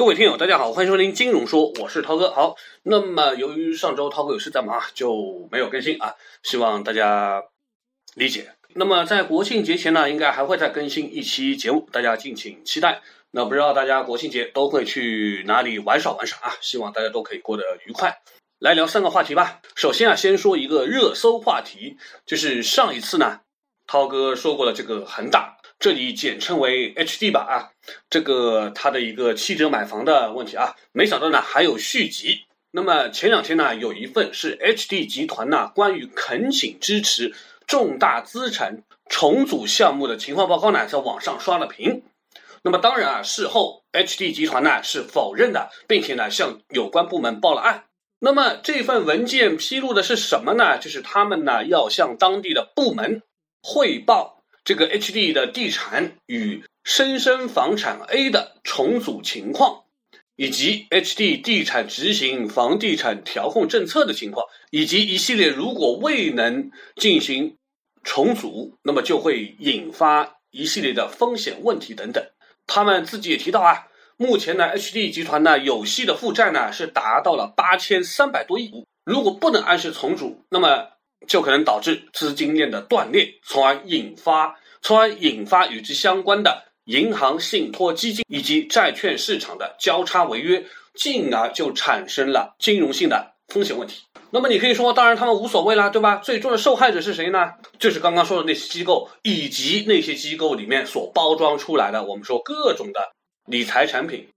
各位听友，大家好，欢迎收听金融说，我是涛哥。好，那么由于上周涛哥有事在忙，就没有更新啊，希望大家理解。那么在国庆节前呢，应该还会再更新一期节目，大家敬请期待。那不知道大家国庆节都会去哪里玩耍玩耍啊？希望大家都可以过得愉快。来聊三个话题吧。首先啊，先说一个热搜话题，就是上一次呢，涛哥说过了这个恒大。这里简称为 HD 吧啊，这个它的一个七折买房的问题啊，没想到呢还有续集。那么前两天呢，有一份是 HD 集团呢关于恳请支持重大资产重组项目的情况报告呢，在网上刷了屏。那么当然啊，事后 HD 集团呢是否认的，并且呢向有关部门报了案。那么这份文件披露的是什么呢？就是他们呢要向当地的部门汇报。这个 HD 的地产与深深房产 A 的重组情况，以及 HD 地产执行房地产调控政策的情况，以及一系列如果未能进行重组，那么就会引发一系列的风险问题等等。他们自己也提到啊，目前呢 HD 集团呢有息的负债呢是达到了八千三百多亿，如果不能按时重组，那么。就可能导致资金链的断裂，从而引发，从而引发与之相关的银行、信托基金以及债券市场的交叉违约，进而就产生了金融性的风险问题。那么你可以说，当然他们无所谓啦，对吧？最终的受害者是谁呢？就是刚刚说的那些机构，以及那些机构里面所包装出来的，我们说各种的理财产品、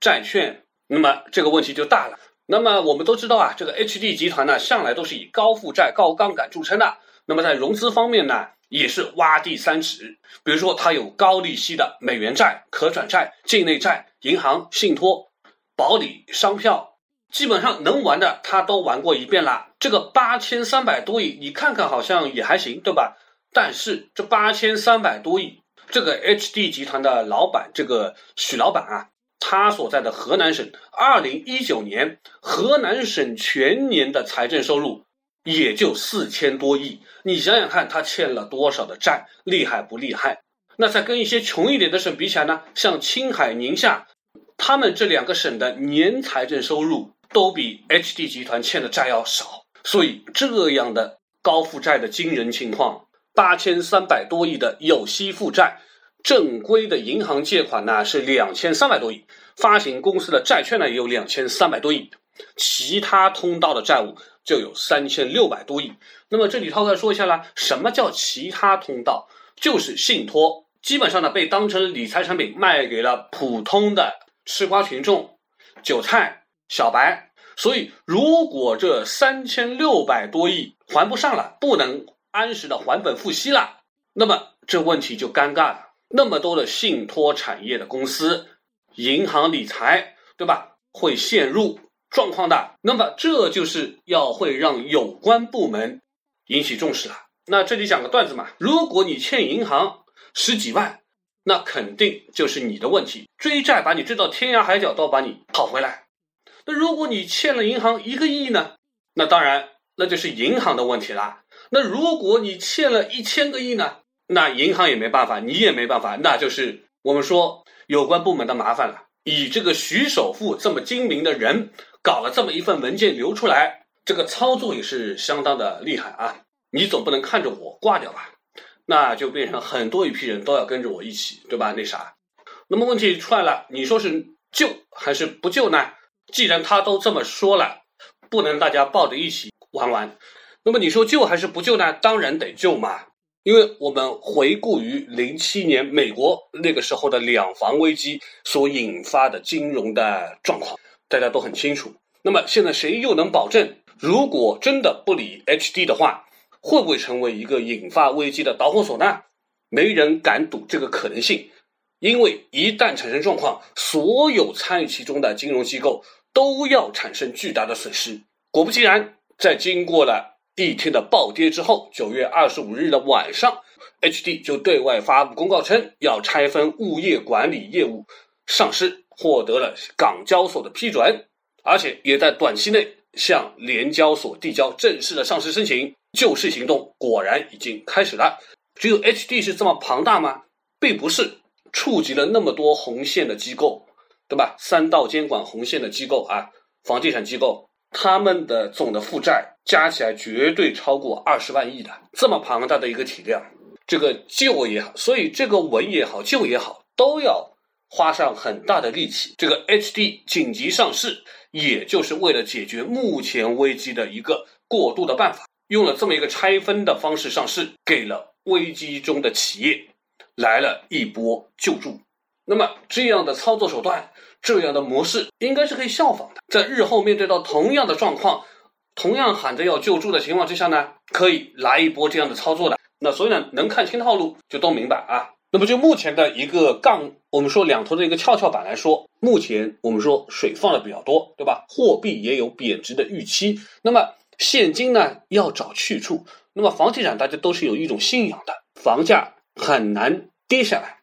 债券。那么这个问题就大了。那么我们都知道啊，这个 HD 集团呢，向来都是以高负债、高杠杆著称的。那么在融资方面呢，也是挖地三尺。比如说，它有高利息的美元债、可转债、境内债、银行、信托、保理、商票，基本上能玩的它都玩过一遍了。这个八千三百多亿，你看看好像也还行，对吧？但是这八千三百多亿，这个 HD 集团的老板，这个许老板啊。他所在的河南省，二零一九年河南省全年的财政收入也就四千多亿，你想想看，他欠了多少的债，厉害不厉害？那再跟一些穷一点的省比起来呢？像青海、宁夏，他们这两个省的年财政收入都比 HD 集团欠的债要少，所以这样的高负债的惊人情况，八千三百多亿的有息负债。正规的银行借款呢是两千三百多亿，发行公司的债券呢也有两千三百多亿，其他通道的债务就有三千六百多亿。那么这里涛哥说一下啦，什么叫其他通道？就是信托，基本上呢被当成理财产品卖给了普通的吃瓜群众、韭菜、小白。所以如果这三千六百多亿还不上了，不能按时的还本付息了，那么这问题就尴尬了。那么多的信托产业的公司、银行理财，对吧？会陷入状况的。那么这就是要会让有关部门引起重视了。那这里讲个段子嘛，如果你欠银行十几万，那肯定就是你的问题，追债把你追到天涯海角都把你讨回来。那如果你欠了银行一个亿呢？那当然那就是银行的问题啦。那如果你欠了一千个亿呢？那银行也没办法，你也没办法，那就是我们说有关部门的麻烦了。以这个徐首富这么精明的人，搞了这么一份文件流出来，这个操作也是相当的厉害啊！你总不能看着我挂掉吧？那就变成很多一批人都要跟着我一起，对吧？那啥？那么问题出来了，你说是救还是不救呢？既然他都这么说了，不能大家抱着一起玩玩。那么你说救还是不救呢？当然得救嘛！因为我们回顾于零七年美国那个时候的两房危机所引发的金融的状况，大家都很清楚。那么现在谁又能保证，如果真的不理 HD 的话，会不会成为一个引发危机的导火索呢？没人敢赌这个可能性，因为一旦产生状况，所有参与其中的金融机构都要产生巨大的损失。果不其然，在经过了。一天的暴跌之后，九月二十五日的晚上，HD 就对外发布公告称，要拆分物业管理业务上市，获得了港交所的批准，而且也在短期内向联交所递交正式的上市申请。救市行动果然已经开始了。只有 HD 是这么庞大吗？并不是，触及了那么多红线的机构，对吧？三道监管红线的机构啊，房地产机构，他们的总的负债加起来绝对超过二十万亿的，这么庞大的一个体量，这个救也好，所以这个稳也好，救也好，都要花上很大的力气。这个 HD 紧急上市，也就是为了解决目前危机的一个过渡的办法，用了这么一个拆分的方式上市，给了危机中的企业来了一波救助。那么这样的操作手段，这样的模式，应该是可以效仿的。在日后面对到同样的状况，同样喊着要救助的情况之下呢，可以来一波这样的操作的。那所以呢，能看清套路就都明白啊。那么就目前的一个杠，我们说两头的一个跷跷板来说，目前我们说水放的比较多，对吧？货币也有贬值的预期，那么现金呢要找去处。那么房地产大家都是有一种信仰的，房价很难跌下来。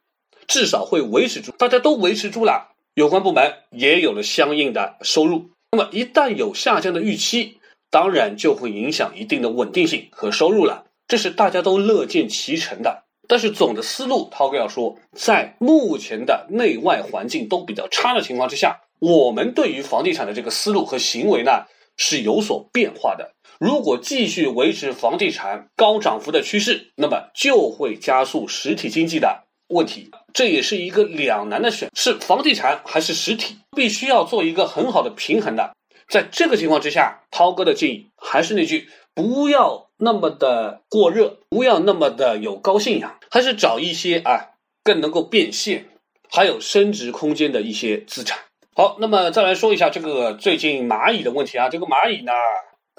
至少会维持住，大家都维持住了，有关部门也有了相应的收入。那么一旦有下降的预期，当然就会影响一定的稳定性和收入了，这是大家都乐见其成的。但是总的思路，涛哥要说，在目前的内外环境都比较差的情况之下，我们对于房地产的这个思路和行为呢是有所变化的。如果继续维持房地产高涨幅的趋势，那么就会加速实体经济的。问题，这也是一个两难的选，是房地产还是实体，必须要做一个很好的平衡的。在这个情况之下，涛哥的建议还是那句，不要那么的过热，不要那么的有高信仰，还是找一些啊更能够变现，还有升值空间的一些资产。好，那么再来说一下这个最近蚂蚁的问题啊，这个蚂蚁呢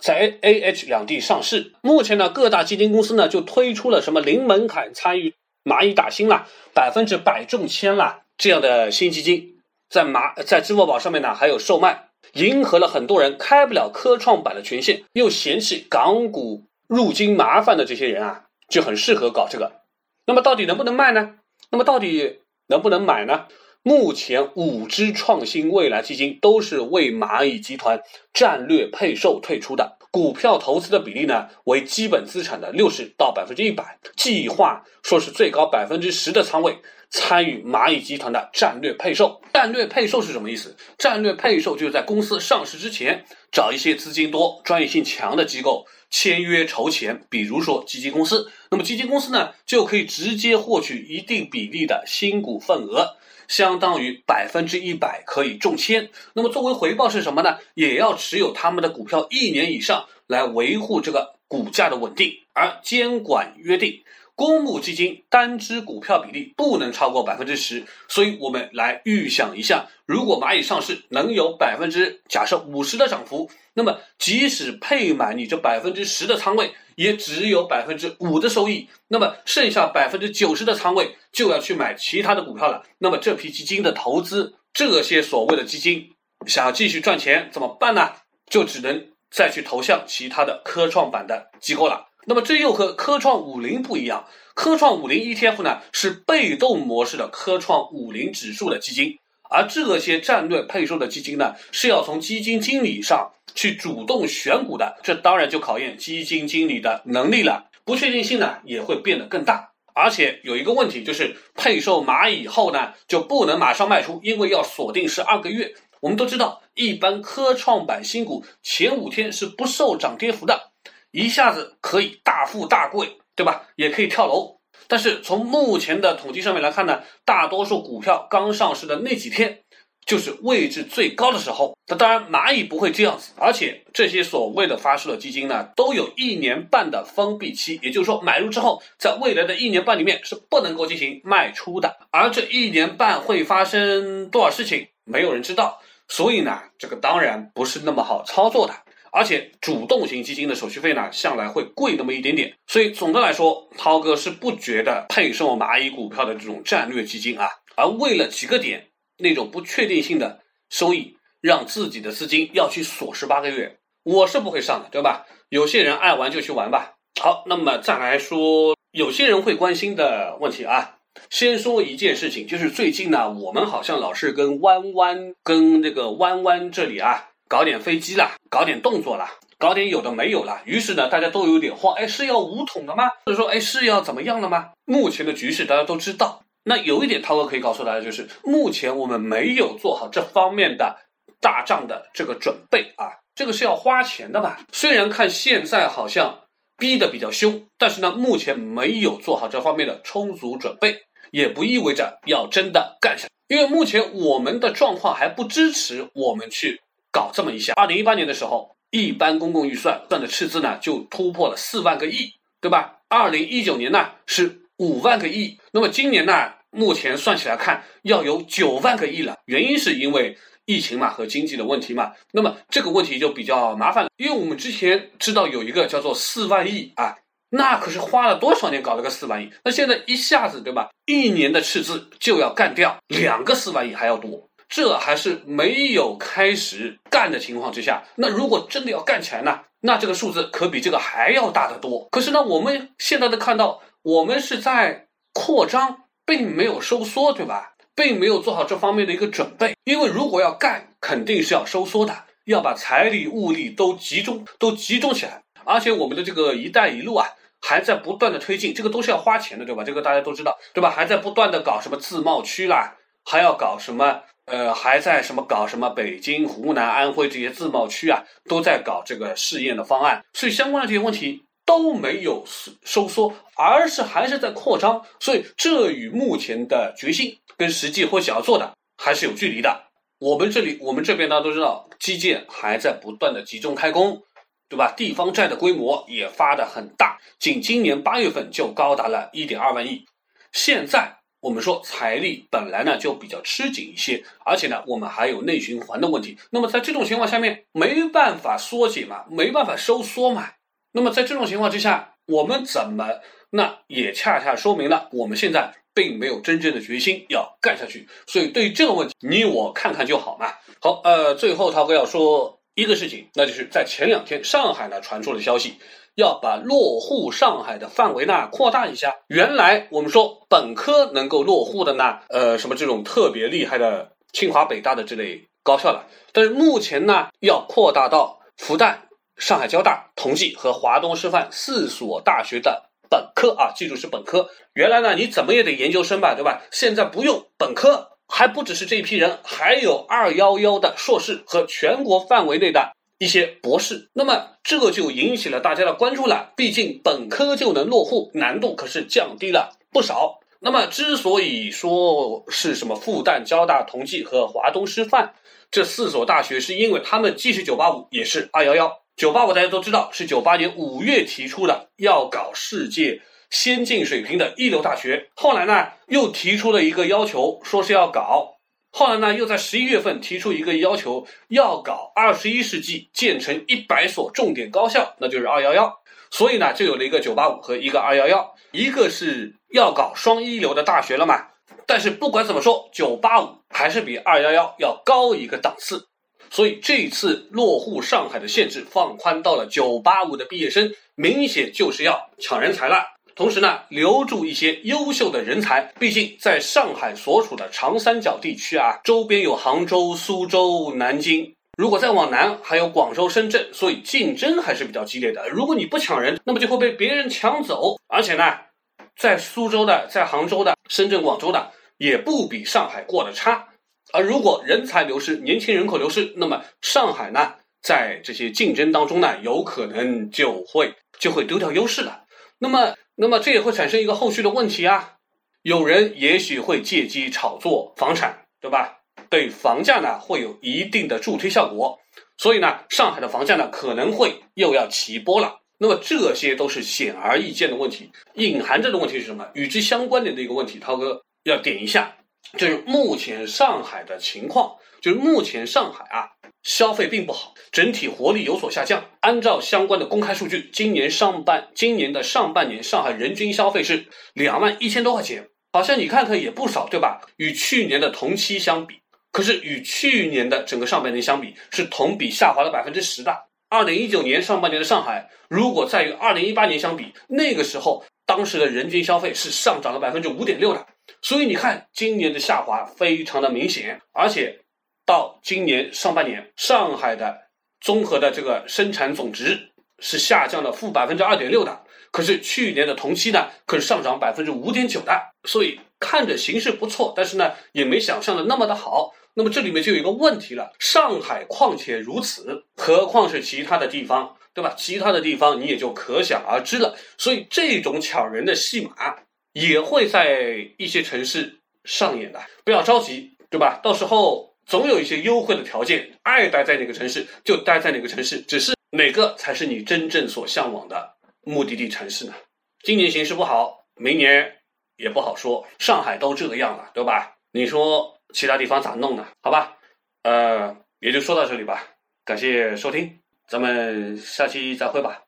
在 A、A、H 两地上市，目前呢各大基金公司呢就推出了什么零门槛参与。蚂蚁打新啦，百分之百中签啦，这样的新基金在蚂在支付宝上面呢还有售卖，迎合了很多人开不了科创板的权限，又嫌弃港股入金麻烦的这些人啊，就很适合搞这个。那么到底能不能卖呢？那么到底能不能买呢？目前五只创新未来基金都是为蚂蚁集团战略配售退出的。股票投资的比例呢，为基本资产的六十到百分之一百，计划说是最高百分之十的仓位参与蚂蚁集团的战略配售。战略配售是什么意思？战略配售就是在公司上市之前，找一些资金多、专业性强的机构签约筹钱，比如说基金公司。那么基金公司呢，就可以直接获取一定比例的新股份额。相当于百分之一百可以中签，那么作为回报是什么呢？也要持有他们的股票一年以上，来维护这个股价的稳定。而监管约定，公募基金单只股票比例不能超过百分之十。所以我们来预想一下，如果蚂蚁上市能有百分之假设五十的涨幅，那么即使配满你这百分之十的仓位。也只有百分之五的收益，那么剩下百分之九十的仓位就要去买其他的股票了。那么这批基金的投资，这些所谓的基金想要继续赚钱怎么办呢？就只能再去投向其他的科创板的机构了。那么这又和科创五零不一样，科创五零 ETF 呢是被动模式的科创五零指数的基金，而这些战略配售的基金呢是要从基金经理上。去主动选股的，这当然就考验基金经理的能力了，不确定性呢也会变得更大。而且有一个问题就是，配售蚂蚁后呢就不能马上卖出，因为要锁定十二个月。我们都知道，一般科创板新股前五天是不受涨跌幅的，一下子可以大富大贵，对吧？也可以跳楼。但是从目前的统计上面来看呢，大多数股票刚上市的那几天。就是位置最高的时候，那当然蚂蚁不会这样子，而且这些所谓的发售的基金呢，都有一年半的封闭期，也就是说买入之后，在未来的一年半里面是不能够进行卖出的，而这一年半会发生多少事情，没有人知道，所以呢，这个当然不是那么好操作的，而且主动型基金的手续费呢，向来会贵那么一点点，所以总的来说，涛哥是不觉得配售蚂蚁股票的这种战略基金啊，而为了几个点。那种不确定性的收益，让自己的资金要去锁十八个月，我是不会上的，对吧？有些人爱玩就去玩吧。好，那么再来说，有些人会关心的问题啊。先说一件事情，就是最近呢，我们好像老是跟弯弯、跟这个弯弯这里啊，搞点飞机啦，搞点动作啦，搞点有的没有了。于是呢，大家都有点慌，哎，是要五统的吗？或者说，哎，是要怎么样了吗？目前的局势大家都知道。那有一点，涛哥可以告诉大家，就是目前我们没有做好这方面的大仗的这个准备啊，这个是要花钱的嘛。虽然看现在好像逼得比较凶，但是呢，目前没有做好这方面的充足准备，也不意味着要真的干下。因为目前我们的状况还不支持我们去搞这么一下。二零一八年的时候，一般公共预算算的赤字呢就突破了四万个亿，对吧？二零一九年呢是五万个亿，那么今年呢？目前算起来看，要有九万个亿了。原因是因为疫情嘛和经济的问题嘛。那么这个问题就比较麻烦了，因为我们之前知道有一个叫做四万亿啊，那可是花了多少年搞了个四万亿？那现在一下子对吧？一年的赤字就要干掉两个四万亿还要多，这还是没有开始干的情况之下。那如果真的要干起来呢？那这个数字可比这个还要大得多。可是呢，我们现在的看到，我们是在扩张。并没有收缩，对吧？并没有做好这方面的一个准备，因为如果要干，肯定是要收缩的，要把财力物力都集中，都集中起来。而且我们的这个“一带一路”啊，还在不断的推进，这个都是要花钱的，对吧？这个大家都知道，对吧？还在不断的搞什么自贸区啦，还要搞什么，呃，还在什么搞什么北京、湖南、安徽这些自贸区啊，都在搞这个试验的方案，所以相关的这些问题。都没有收缩，而是还是在扩张，所以这与目前的决心跟实际或想要做的还是有距离的。我们这里，我们这边大家都知道，基建还在不断的集中开工，对吧？地方债的规模也发的很大，仅今年八月份就高达了一点二万亿。现在我们说财力本来呢就比较吃紧一些，而且呢我们还有内循环的问题。那么在这种情况下面，没办法缩减嘛，没办法收缩嘛。那么在这种情况之下，我们怎么？那也恰恰说明了我们现在并没有真正的决心要干下去。所以对于这个问题，你我看看就好嘛。好，呃，最后涛哥要说一个事情，那就是在前两天上海呢传出了消息，要把落户上海的范围呢扩大一下。原来我们说本科能够落户的呢，呃，什么这种特别厉害的清华北大的这类高校了，但是目前呢要扩大到复旦。上海交大、同济和华东师范四所大学的本科啊，记住是本科。原来呢，你怎么也得研究生吧，对吧？现在不用本科，还不只是这一批人，还有二幺幺的硕士和全国范围内的一些博士。那么这就引起了大家的关注了。毕竟本科就能落户，难度可是降低了不少。那么之所以说是什么复旦、交大、同济和华东师范这四所大学，是因为他们既是九八五，也是二幺幺。九八五大家都知道是九八年五月提出的，要搞世界先进水平的一流大学。后来呢，又提出了一个要求，说是要搞。后来呢，又在十一月份提出一个要求，要搞二十一世纪建成一百所重点高校，那就是二幺幺。所以呢，就有了一个九八五和一个二幺幺，一个是要搞双一流的大学了嘛。但是不管怎么说，九八五还是比二幺幺要高一个档次。所以这一次落户上海的限制放宽到了九八五的毕业生，明显就是要抢人才了。同时呢，留住一些优秀的人才。毕竟在上海所处的长三角地区啊，周边有杭州、苏州、南京，如果再往南还有广州、深圳，所以竞争还是比较激烈的。如果你不抢人，那么就会被别人抢走。而且呢，在苏州的、在杭州的、深圳、广州的，也不比上海过得差。而如果人才流失、年轻人口流失，那么上海呢，在这些竞争当中呢，有可能就会就会丢掉优势了。那么，那么这也会产生一个后续的问题啊。有人也许会借机炒作房产，对吧？对房价呢会有一定的助推效果。所以呢，上海的房价呢可能会又要起波了。那么这些都是显而易见的问题，隐含着的问题是什么？与之相关联的一个问题，涛哥要点一下。就是目前上海的情况，就是目前上海啊，消费并不好，整体活力有所下降。按照相关的公开数据，今年上半今年的上半年，上海人均消费是两万一千多块钱，好像你看看也不少，对吧？与去年的同期相比，可是与去年的整个上半年相比，是同比下滑了百分之十的。二零一九年上半年的上海，如果再与二零一八年相比，那个时候当时的人均消费是上涨了百分之五点六的。所以你看，今年的下滑非常的明显，而且到今年上半年，上海的综合的这个生产总值是下降了负百分之二点六的，可是去年的同期呢，可是上涨百分之五点九的。所以看着形势不错，但是呢，也没想象的那么的好。那么这里面就有一个问题了，上海况且如此，何况是其他的地方，对吧？其他的地方你也就可想而知了。所以这种抢人的戏码也会在一些城市上演的，不要着急，对吧？到时候总有一些优惠的条件，爱待在哪个城市就待在哪个城市，只是哪个才是你真正所向往的目的地城市呢？今年形势不好，明年也不好说。上海都这个样了，对吧？你说？其他地方咋弄呢？好吧，呃，也就说到这里吧。感谢收听，咱们下期再会吧。